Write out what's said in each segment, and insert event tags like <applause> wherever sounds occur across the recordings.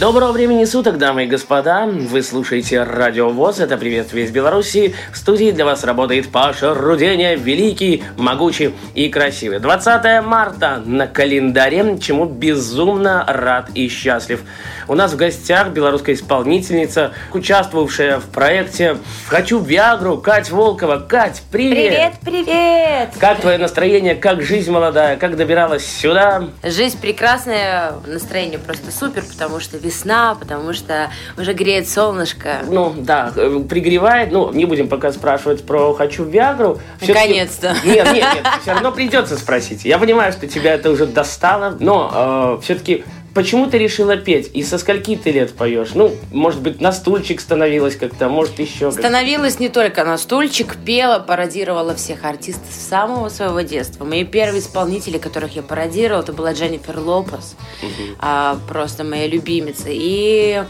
Доброго времени суток, дамы и господа. Вы слушаете Радио ВОЗ. Это «Приветствие из Беларуси». В студии для вас работает Паша Руденя, великий, могучий и красивый. 20 марта на календаре, чему безумно рад и счастлив. У нас в гостях белорусская исполнительница, участвовавшая в проекте «Хочу Виагру» Кать Волкова. Кать, привет! Привет, привет! Как твое настроение, как жизнь молодая, как добиралась сюда? Жизнь прекрасная, настроение просто супер, потому что весна, потому что уже греет солнышко. Ну, да, э, пригревает. Ну, не будем пока спрашивать про «хочу Виагру». Всё-таки- Наконец-то. <laughs> Нет, нет, нет, все равно придется спросить. Я понимаю, что тебя это уже достало, но все-таки почему ты решила петь? И со скольки ты лет поешь? Ну, может быть, на стульчик становилась как-то, может, еще Становилась не только на стульчик, пела, пародировала всех артистов с самого своего детства. Мои первые исполнители, которых я пародировала, это была Дженнифер Лопес, а, просто моя любимица. И,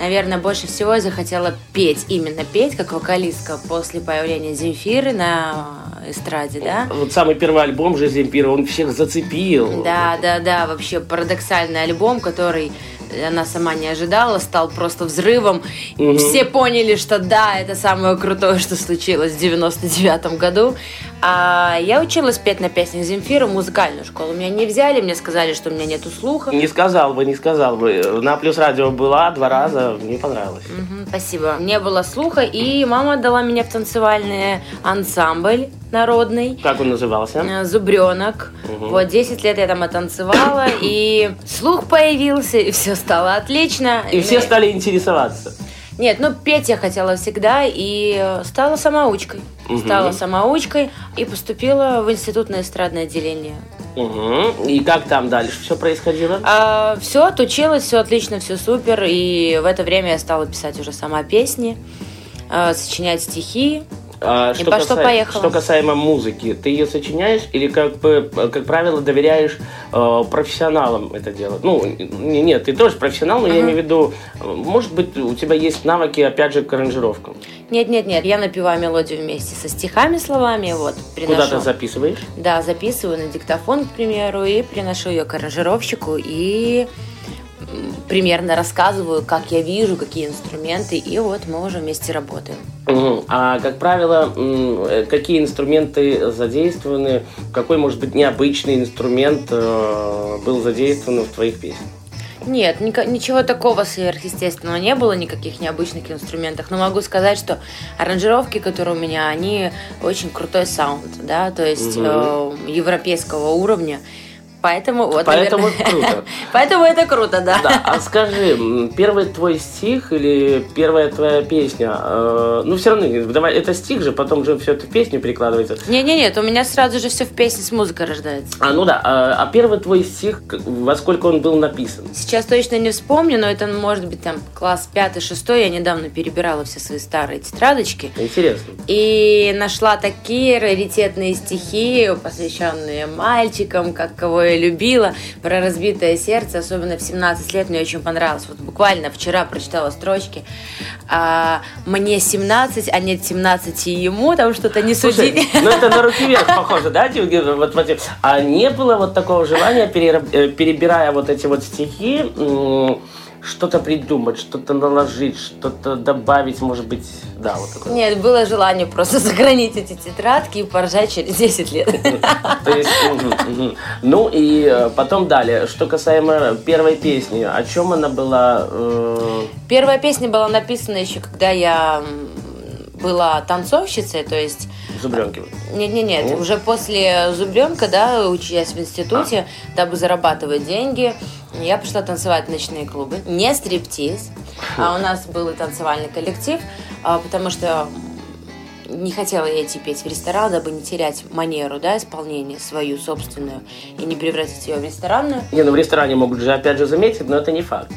наверное, больше всего я захотела петь, именно петь, как вокалистка после появления Земфиры на эстраде, да? Вот самый первый альбом же Земфира, он всех зацепил. Да, да, да, вообще парадоксальный альбом, который она сама не ожидала, стал просто взрывом. Мгм. Все поняли, что да, это самое крутое, что случилось в 99 году. А я училась петь на песнях Земфира в музыкальную школу. Меня не взяли, мне сказали, что у меня нету слуха. Не сказал бы, не сказал бы. На Плюс Радио была два раза, мне понравилось. Мгм, спасибо. Не было слуха, и мама отдала меня в танцевальный ансамбль народный. Как он назывался? Э, Зубренок. Мгм. Вот 10 лет я там отанцевала, и слух появился, и все стало отлично. И все стали интересоваться. Нет, ну петь я хотела всегда, и стала самоучкой. Мгм. Стала самоучкой и поступила в институт на эстрадное отделение. Угу. И как там дальше все происходило? все, отучилась, все отлично, все супер. И в это время я стала писать уже сама песни, э, сочинять стихи. А, И пошло, поехало. Что касаемо музыки, ты ее сочиняешь или, как бы, как правило, доверяешь э, профессионалам это делать? Ну, не- нет, ты тоже профессионал, но я имею в виду, может быть, у тебя есть навыки, опять же, к аранжировкам. Нет, нет, нет, я напеваю мелодию вместе со стихами, словами, вот, приношу. Куда ты записываешь? Да, записываю на диктофон, к примеру, и приношу ее к аранжировщику и примерно рассказываю, как я вижу, какие инструменты, и вот мы уже вместе работаем. А, как правило, э, какие инструменты задействованы? Какой, может быть, необычный инструмент э, был задействован в твоих песнях? Нет, ничего такого сверхъестественного не было, никаких необычных инструментах. Но могу сказать, что аранжировки, которые у меня, они очень крутой саунд, да, то есть Мгм. э, европейского уровня. Поэтому вот, Поэтому наверное, круто. <laughs> Поэтому это круто, да. Да, а скажи, первый твой стих или первая твоя песня, э, ну все равно, давай, это стих же, потом же все это в песню перекладывается. Не-не-нет, у меня сразу же все в песне с музыкой рождается. А, ну да, а, а первый твой стих, во сколько он был написан? Сейчас точно не вспомню, но это может быть там класс пятый, шестой. Я недавно перебирала все свои старые тетрадочки. Интересно. И нашла такие раритетные стихи, посвященные мальчикам, как кого я любила, про разбитое сердце, особенно в 17 лет мне очень понравилось. Вот буквально вчера прочитала строчки. а, мне 17, а нет 17 и ему, там что-то не Слушай, судить. ну это на руки вверх похоже, да? Вот, вот, а не было вот такого желания, э, перебирая вот эти вот стихи, что-то придумать, что-то наложить, что-то добавить, может быть, да, вот такое. Нет, было желание просто <laughs> сохранить эти тетрадки и поржать через 10 лет. <laughs> То есть, ну и э, потом далее, что касаемо первой песни, о чем она была? э, Первая песня была написана еще, когда я была танцовщицей, то есть Зубренки. Нет, нет, нет. Ну. Уже после зубренка, да, учась в институте, дабы зарабатывать деньги, я пошла танцевать в ночные клубы. Не стриптиз, а у нас был и танцевальный коллектив, а, потому что не хотела я идти петь в ресторан, дабы не терять манеру, да, исполнения свою собственную и не превратить ее в ресторанную. Не, ну в ресторане могут же опять же заметить, но это не факт.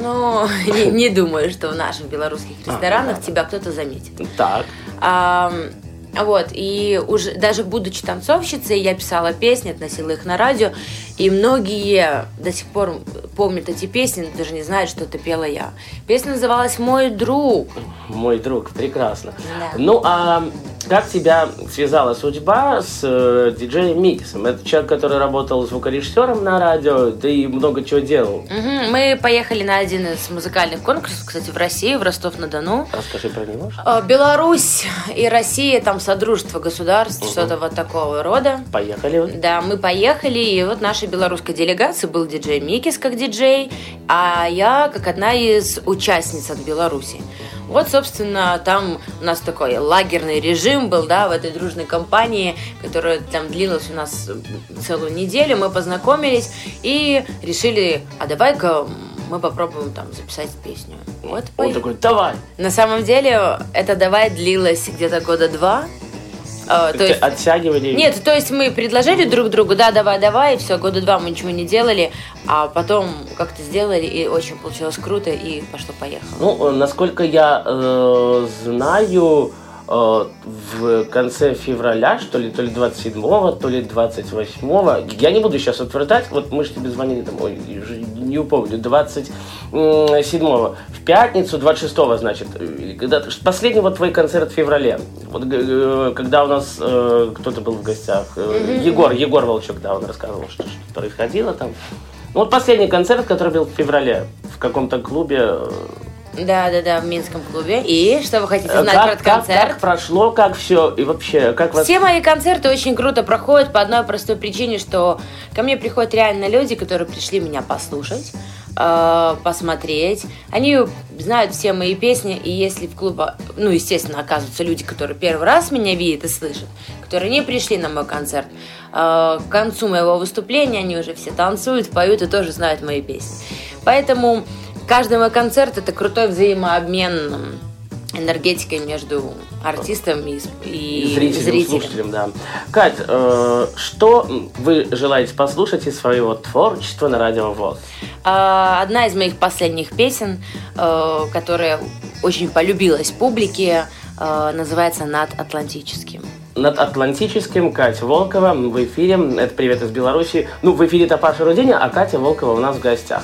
Но <laughs> не, не думаю, что в наших белорусских ресторанах тебя кто-то заметит. Так. А, Вот, и уже даже будучи танцовщицей, я писала песни, относила их на радио, и многие до сих пор помнят эти песни, даже не знают, что это пела я. Песня называлась «Мой друг». Мой друг, прекрасно. Да. Ну, а как тебя связала судьба с э, диджеем Микисом? Это человек, который работал звукорежиссером на радио, да и много чего делал. Мгм, Мы поехали на один из музыкальных конкурсов, кстати, в России, в Ростов-на-Дону. Расскажи про него. А, Беларусь и Россия, там содружество государств, что-то вот такого рода. Поехали. Да, мы поехали, и вот нашей белорусской делегации был диджей Микис как диджей, а я как одна из участниц от Беларуси. Вот, собственно, там у нас такой лагерный режим был, да, в этой дружной компании, которая там длилась у нас целую неделю. Мы познакомились и решили, а давай-ка мы попробуем там записать песню. Вот, Он такой, давай. На самом деле, это давай длилось где-то года два. А, то Ты есть оттягивали. нет, то есть мы предложили друг другу, да, давай, давай, и все, года два мы ничего не делали, а потом как-то сделали, и очень получилось круто, и пошло-поехало. Ну, э, насколько я э, знаю, э, в конце февраля, что ли, то ли 27-го, то ли 28-го, я не буду сейчас утверждать, вот мы же тебе звонили там, ой, уже не упомню, 27-го, в пятницу, 26-го, значит, когда последний вот твой концерт в феврале, вот, г- когда у нас э, кто-то был в гостях, э, Егор, Егор Волчок, да, он рассказывал, что, что происходило там. Ну, вот последний концерт, который был в феврале в каком-то клубе, э, Да, да, да, в Минском клубе. И что вы хотите Э, знать как, про этот как- концерт? как прошло, как все, и вообще, как вас... Все мои концерты очень круто проходят по одной простой причине, что ко мне приходят реально люди, которые пришли меня послушать, э, посмотреть. Они знают все мои песни, и если в клубе, ну, естественно, оказываются люди, которые первый раз меня видят и слышат, которые не пришли на мой концерт, э, к концу моего выступления они уже все танцуют, поют и тоже знают мои песни. Поэтому каждый мой концерт это крутой взаимообмен энергетикой между артистом и, и зрителям, зрителем. слушателям, да. Кать, э, что вы желаете послушать из своего творчества на радио ВОЗ? А, Одна из моих последних песен, э, которая очень полюбилась публике, э, называется «Над Атлантическим». Над Атлантическим Катя Волкова в эфире. Это привет из Беларуси. Ну, в эфире это Паша Руденя, а Катя Волкова у нас в гостях.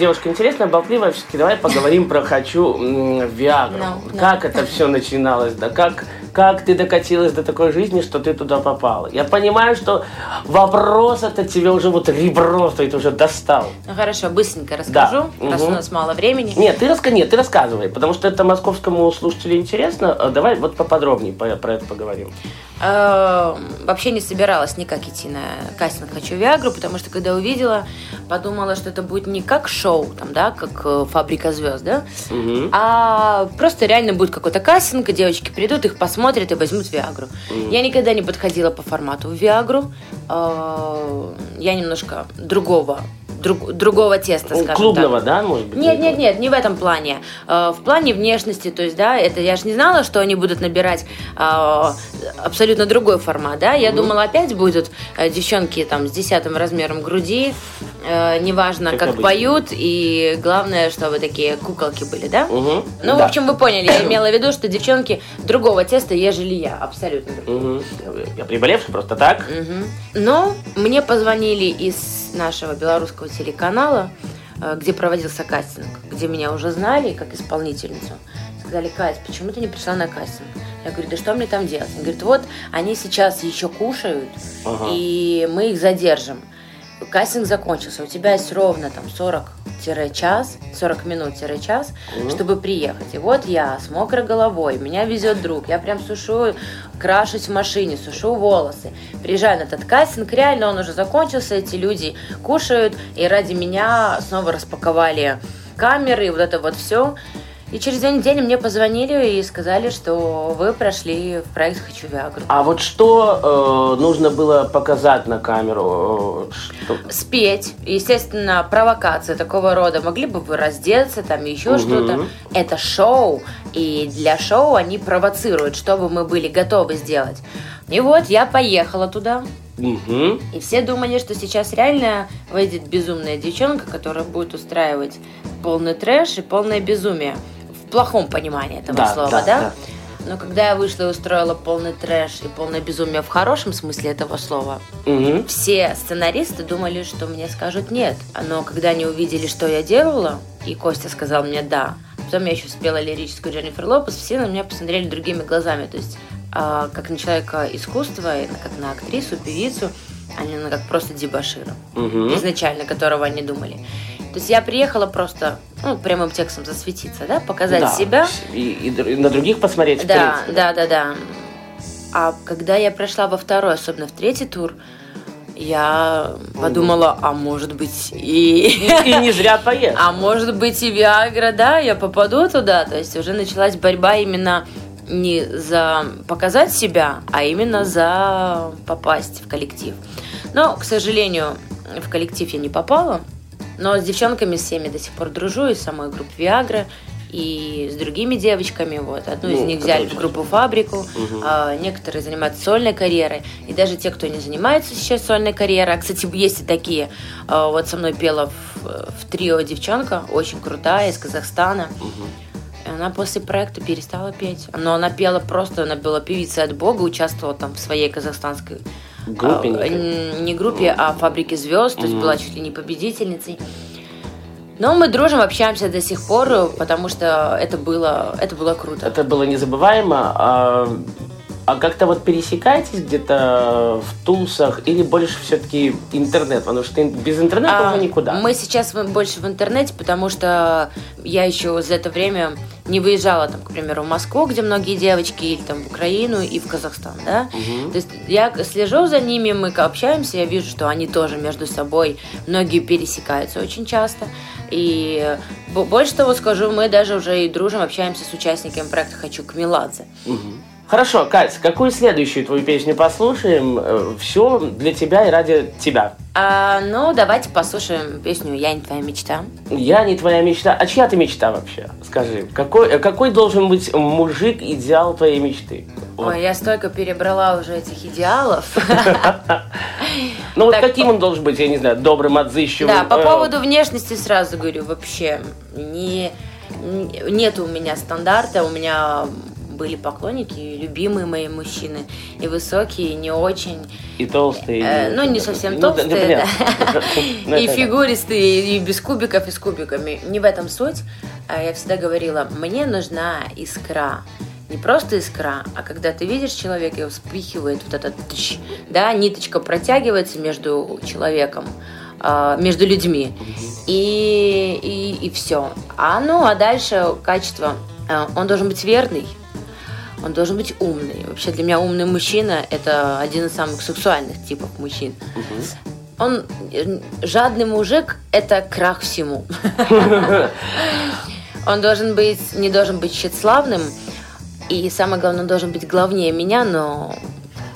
Девушка интересная, болтливая, все-таки давай поговорим про «хочу Виагру». Ну, ну. Как это все начиналось, да как, как ты докатилась до такой жизни, что ты туда попала? Я понимаю, что вопрос это тебе уже вот ребро стоит, уже достал. Ну хорошо, быстренько расскажу, Да. раз Мгм. у нас мало времени. Нет, ты, раска... Нет, ты рассказывай, потому что это московскому слушателю интересно. А Давай вот поподробнее по- про это поговорим. Э, Вообще не собиралась никак идти на кастинг «Хочу Виагру», потому что когда увидела, подумала, что это будет не как шоу, там, да, как э, «Фабрика звезд», да, Мгм. а просто реально будет какой-то кастинг, и девочки придут, их посмотрят и возьмут Виагру. Я никогда не подходила по формату в Виагру. Э, Я немножко другого, друг- другого теста, скажем так. Клубного, да, может быть? Нет, нет, нет, не в этом плане. Э, В плане внешности, то есть, да, это я же не знала, что они будут набирать э, абсолютно другой формат, да. Я думала, опять будут э, девчонки там с десятым размером груди, неважно, Как как, обычно. поют, и главное, чтобы такие куколки были, да. Мгм. Ну, в Да. общем, вы поняли, я имела в виду, что девчонки другого теста, ежели я, абсолютно. Мгм. Я приболевший просто так. Мгм. Но мне позвонили из нашего белорусского телеканала, э, где проводился кастинг, где меня уже знали как исполнительницу. Сказали, Кать, почему ты не пришла на кастинг? Я говорю, да что мне там делать? Они говорят, вот они сейчас еще кушают, Ага. и мы их задержим. Кастинг закончился, у тебя есть ровно там 40-час, 40 минут-час, чтобы приехать. И вот я с мокрой головой, меня везет друг, я прям сушу, крашусь в машине, сушу волосы. Приезжаю на этот кастинг, реально он уже закончился, эти люди кушают, и ради меня снова распаковали камеры, и вот это вот все. И через две недели мне позвонили и сказали, что вы прошли в проект «Хочу Виагру». А вот что э, нужно было показать на камеру? э, что- спеть, естественно, провокация такого рода. Могли бы вы раздеться, там еще Мгм. что-то. Это шоу, и для шоу они провоцируют, чтобы мы были готовы сделать. И вот я поехала туда, Мгм. и все думали, что сейчас реально выйдет безумная девчонка, которая будет устраивать полный трэш и полное безумие. Плохом понимании этого Да, слова, да, да? да. Но когда я вышла и устроила полный трэш и полное безумие в хорошем смысле этого слова, Мгм. все сценаристы думали, что мне скажут нет. Но когда они увидели, что я делала, и Костя сказал мне да, потом я еще спела лирическую Дженнифер Лопес, все на меня посмотрели другими глазами. То есть а, как на человека искусства, и как на актрису, певицу, а не на как просто дебашира, Мгм. изначально которого они думали. То есть я приехала просто ну, прямым текстом засветиться, да, показать Да. себя. И, и и на других посмотреть. в Да, принципе. да, да, да. А когда я прошла во второй, особенно в третий тур, я подумала, а может быть и... И не зря поешь. <laughs> А может быть и Виагра, да, я попаду туда. То есть уже началась борьба именно не за показать себя, а именно за попасть в коллектив. Но, к сожалению, в коллектив я не попала. Но с девчонками всеми до сих пор дружу, и с самой группы Виагра, и с другими девочками. Вот. Одну из Ну, них взяли в группу Фабрику, Мгм. а, некоторые занимаются сольной карьерой. И даже те, кто не занимается сейчас сольной карьерой, а, кстати, есть и такие. А, Вот со мной пела в, в трио девчонка, очень крутая, из Казахстана. И она после проекта перестала петь. Но она пела просто, она была певицей от бога, участвовала там в своей казахстанской Группе а, некой. н- не группе, а фабрике звезд, то есть была чуть ли не победительницей. Но мы дружим, общаемся до сих пор, потому что это было, это было круто. Это было незабываемо. А, а как-то вот пересекаетесь где-то в тусах или больше все-таки интернет? Потому что без интернета А, уже никуда. Мы сейчас больше в интернете, потому что я еще за это время не выезжала, там, к примеру, в Москву, где многие девочки, или там в Украину и в Казахстан, да. То есть я слежу за ними, мы общаемся, я вижу, что они тоже между собой, многие пересекаются очень часто. И бо- больше того скажу, мы даже уже и дружим, общаемся с участниками проекта «Хочу к Меладзе». Хорошо, Кать, какую следующую твою песню послушаем? Все для тебя и ради тебя. А, ну, давайте послушаем песню «Я не твоя мечта». Я не твоя мечта. А чья ты мечта вообще? Скажи, какой, э, какой должен быть мужик идеал твоей мечты? Вот. Ой, я столько перебрала уже этих идеалов. <laughs> Ну вот каким он должен быть, я не знаю, добрым, отзывчивым? Да, по э, поводу внешности сразу говорю, вообще не, не- нет у меня стандарта, у меня были поклонники, любимые мои мужчины, и высокие, и не очень. И толстые. Э, ну, не совсем Ну, да, толстые, да. Ну, <laughs> И фигуристые, и без кубиков, и с кубиками. Не в этом суть. А Я всегда говорила, мне нужна искра. Не просто искра, а когда ты видишь человека, и вспыхивает вот этот тыщ, да, ниточка протягивается между человеком, а, между людьми, и, и, и все. А ну, а дальше качество. А, Он должен быть верный, он должен быть умный. Вообще для меня умный мужчина – это один из самых сексуальных типов мужчин. Он э, жадный мужик – это крах всему. <laughs> Он должен быть, не должен быть тщеславным, и самое главное, он должен быть главнее меня, но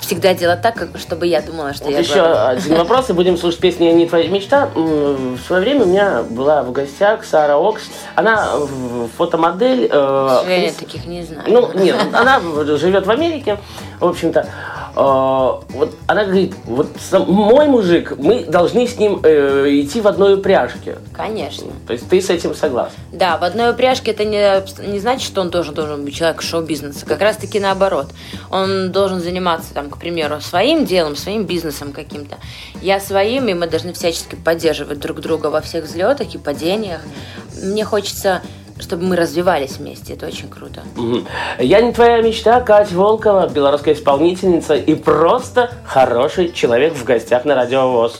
всегда делать так, чтобы я думала, что Вот я еще главная. один вопрос, и будем слушать песни «Не твоя мечта». В свое время у меня была в гостях Сара Окс. Она фотомодель. э, актриса. таких не знаю. Ну, нет, она живет в Америке, в общем-то. Э, Вот она говорит, вот сам- мой мужик, мы должны с ним э, идти в одной упряжке. Конечно. То есть ты с этим согласна? Да, в одной упряжке это не, не значит, что он тоже должен быть человек шоу-бизнеса. Как раз таки наоборот. Он должен заниматься, там, к примеру, своим делом, своим бизнесом каким-то. Я своим, и мы должны всячески поддерживать друг друга во всех взлетах и падениях. Мне хочется, чтобы мы развивались вместе. Это очень круто. Я не твоя мечта, Катя Волкова, белорусская исполнительница и просто хороший человек в гостях на Радио ВОЗ.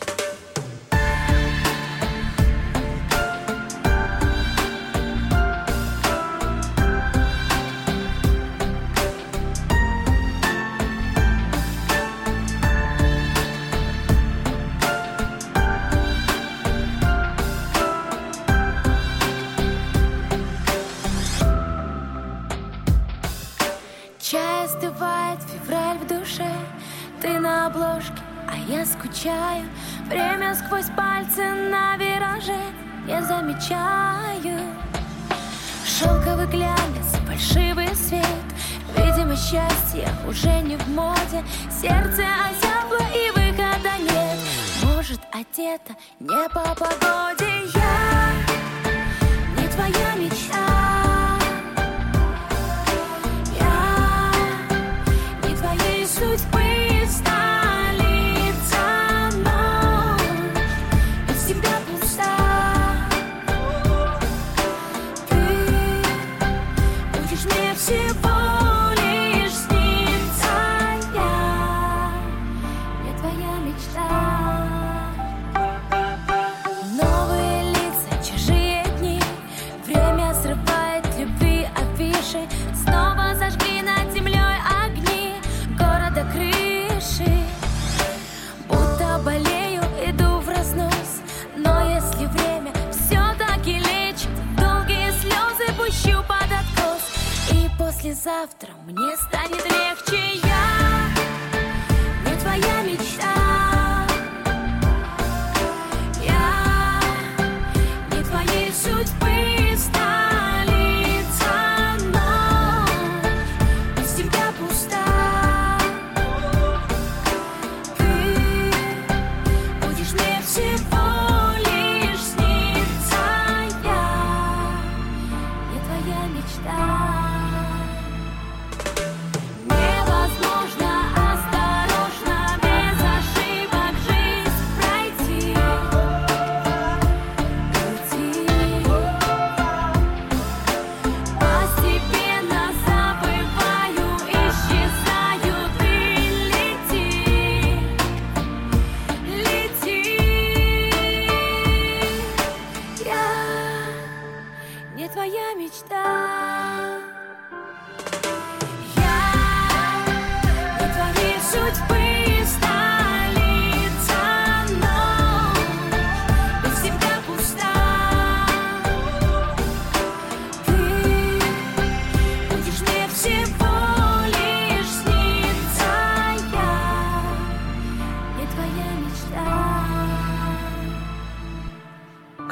Обложке, а я скучаю. Время сквозь пальцы на вираже Я замечаю. Шелковый глянец, фальшивый свет. Видимо, счастье уже не в моде. Сердце озябло и выхода нет. Может, одета не по погоде Я. Не твоя мечта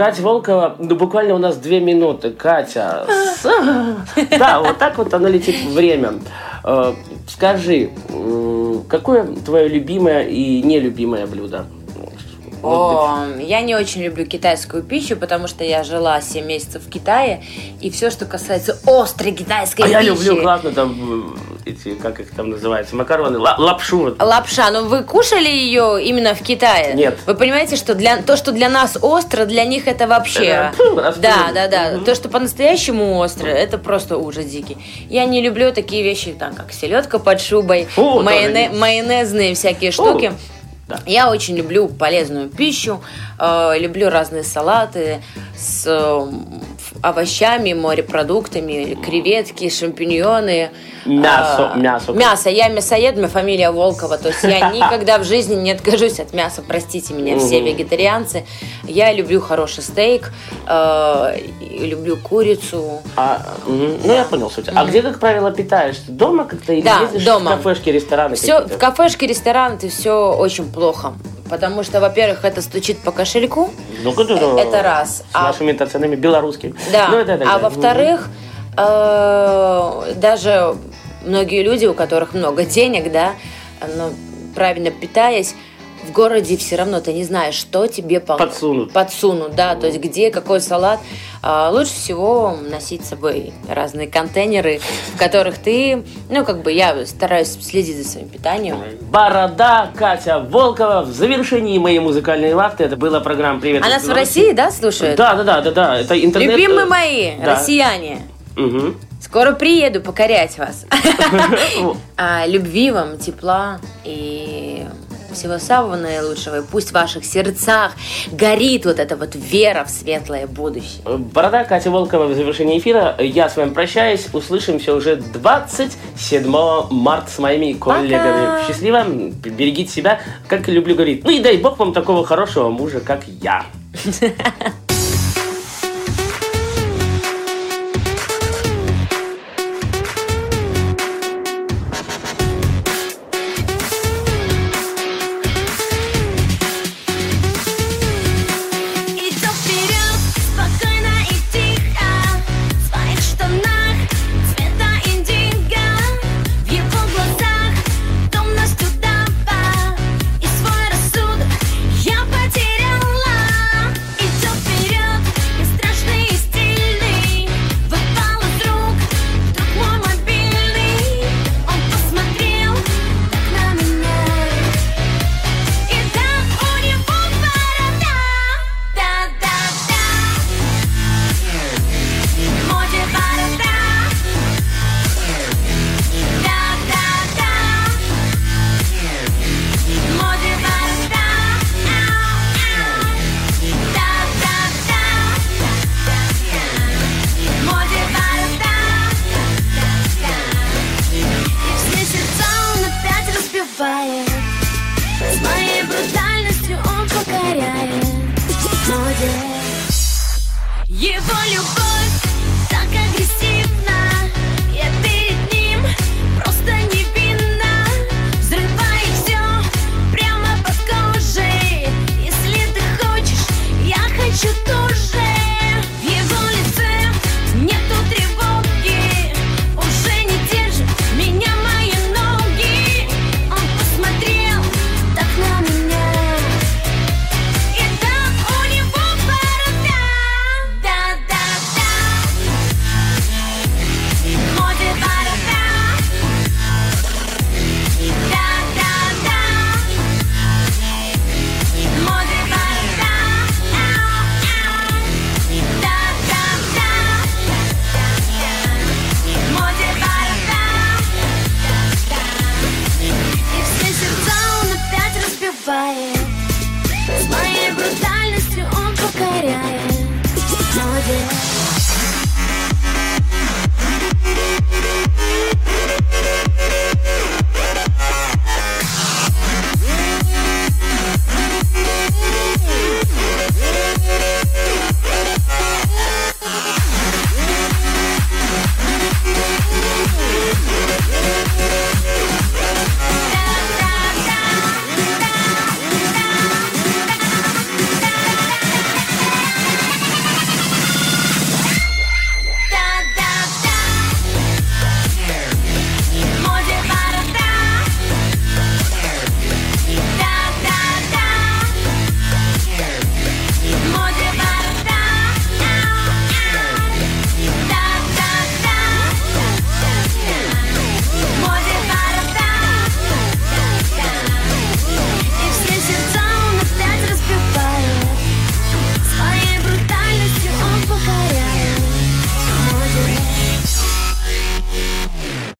Катя Волкова, ну буквально у нас две минуты. Катя, да, вот так вот оно летит время. Э, Скажи, какое твое любимое и нелюбимое блюдо? О, я не очень люблю китайскую пищу, потому что я жила 7 месяцев в Китае, и все, что касается острой китайской А пищи... я люблю, классно, там, э, эти, как их там называется, макароны, ла- лапшу. Лапша, но вы кушали ее именно в Китае? Нет. Вы понимаете, что для то, что для нас остро, для них это вообще. Фу, остро. да, да, да. Мгм. То, что по-настоящему остро, это просто ужас дикий. Я не люблю такие вещи, там, как селедка под шубой, тоже майоне- не- майонезные всякие штуки. Да. Я очень люблю полезную пищу, э, люблю разные салаты с э, овощами, морепродуктами, креветки, шампиньоны. Мясо, э, мясо. Мясо. Я мясоед, меня фамилия Волкова. То есть я <laughs> никогда в жизни не откажусь от мяса. Простите меня, все вегетарианцы. Я люблю хороший стейк, э, люблю курицу. А, ну, я понял суть. А где, как правило, питаешься? Дома как-то или Да, дома. в кафешки, рестораны Все в кафешке, ресторан, это все очень плохо. Потому что, во-первых, это стучит по кошельку. Ну, это, раз. С А- нашими-то ценами белорусскими. Да. Ну, это, это, а да. во-вторых, э, даже многие люди, у которых много денег, да, но правильно питаясь, в городе все равно ты не знаешь, что тебе пол- Подсунут. Подсунут, да, то есть где какой салат. А, лучше всего носить с собой разные контейнеры, в которых ты, ну, как бы я стараюсь следить за своим питанием. Борода Катя Волкова в завершении моей музыкальной вахты. Это была программа «Привет А нас в Беларуси». России, да, слушают? Да, да, да, да, да. Это интернет. Любимые э, мои, да. россияне, Мгм. скоро приеду покорять вас. <laughs> <laughs> А, любви вам, тепла и всего самого наилучшего. И пусть в ваших сердцах горит вот эта вот вера в светлое будущее. Борода Катя Волкова в завершении эфира. Я с вами прощаюсь. Услышимся уже 27 марта с моими коллегами. Счастливо. Берегите себя, как люблю говорить. Ну и дай бог вам такого хорошего мужа, как я. Идем <laughs>